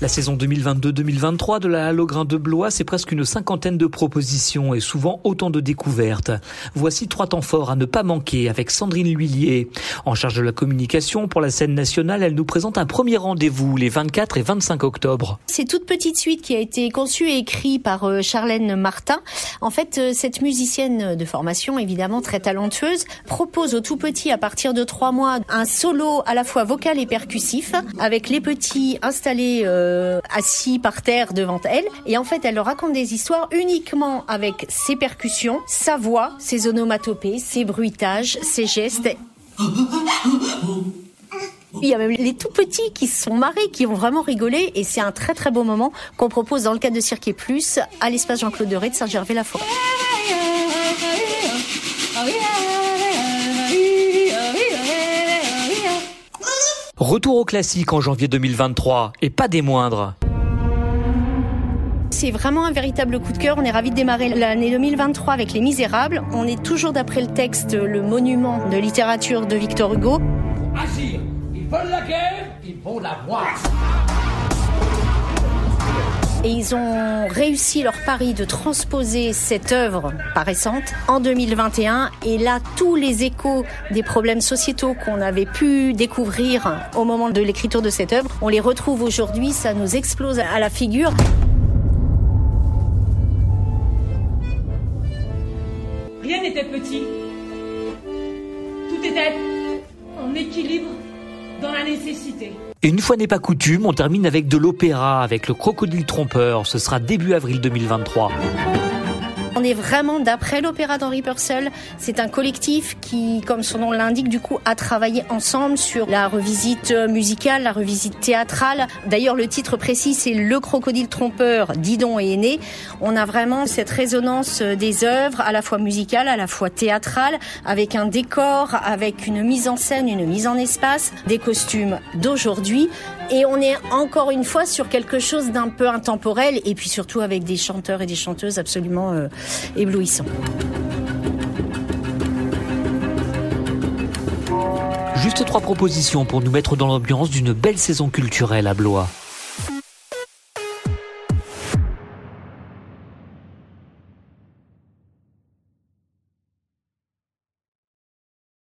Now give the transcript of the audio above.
La saison 2022-2023 de la Halograin de Blois, c'est presque une cinquantaine de propositions et souvent autant de découvertes. Voici trois temps forts à ne pas manquer avec Sandrine Lhuillier. En charge de la communication pour la scène nationale, elle nous présente un premier rendez-vous les 24 et 25 octobre. C'est toute petite suite qui a été conçue et écrite par euh, Charlène Martin. En fait, euh, cette musicienne de formation, évidemment très talentueuse, propose aux tout petits à partir de trois mois un solo à la fois vocal et percussif avec les petits installés euh, euh, assis par terre devant elle. Et en fait, elle leur raconte des histoires uniquement avec ses percussions, sa voix, ses onomatopées, ses bruitages, ses gestes. Il y a même les tout petits qui se sont marrés, qui ont vraiment rigolé, et c'est un très très beau moment qu'on propose dans le cadre de Cirque Plus à l'espace Jean-Claude Doré de Saint-Gervais-la-Forêt. Retour au classique en janvier 2023, et pas des moindres. C'est vraiment un véritable coup de cœur. On est ravis de démarrer l'année 2023 avec Les Misérables. On est toujours d'après le texte le monument de littérature de Victor Hugo. Agir, ils veulent la guerre, ils vont la voir et ils ont réussi leur pari de transposer cette œuvre paraissante en 2021 et là tous les échos des problèmes sociétaux qu'on avait pu découvrir au moment de l'écriture de cette œuvre, on les retrouve aujourd'hui, ça nous explose à la figure. Rien n'était petit. Tout était en équilibre dans la nécessité. Et une fois n'est pas coutume, on termine avec de l'opéra, avec le Crocodile Trompeur. Ce sera début avril 2023. On est vraiment d'après l'opéra d'Henri Purcell. C'est un collectif qui, comme son nom l'indique, du coup, a travaillé ensemble sur la revisite musicale, la revisite théâtrale. D'ailleurs, le titre précis, c'est Le crocodile trompeur, Didon et Aîné. On a vraiment cette résonance des œuvres, à la fois musicales, à la fois théâtrales, avec un décor, avec une mise en scène, une mise en espace, des costumes d'aujourd'hui. Et on est encore une fois sur quelque chose d'un peu intemporel et puis surtout avec des chanteurs et des chanteuses absolument euh, éblouissant. Juste trois propositions pour nous mettre dans l'ambiance d'une belle saison culturelle à Blois.